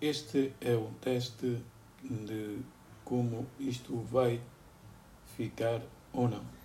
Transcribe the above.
este é um teste de como isto vai ficar ou não.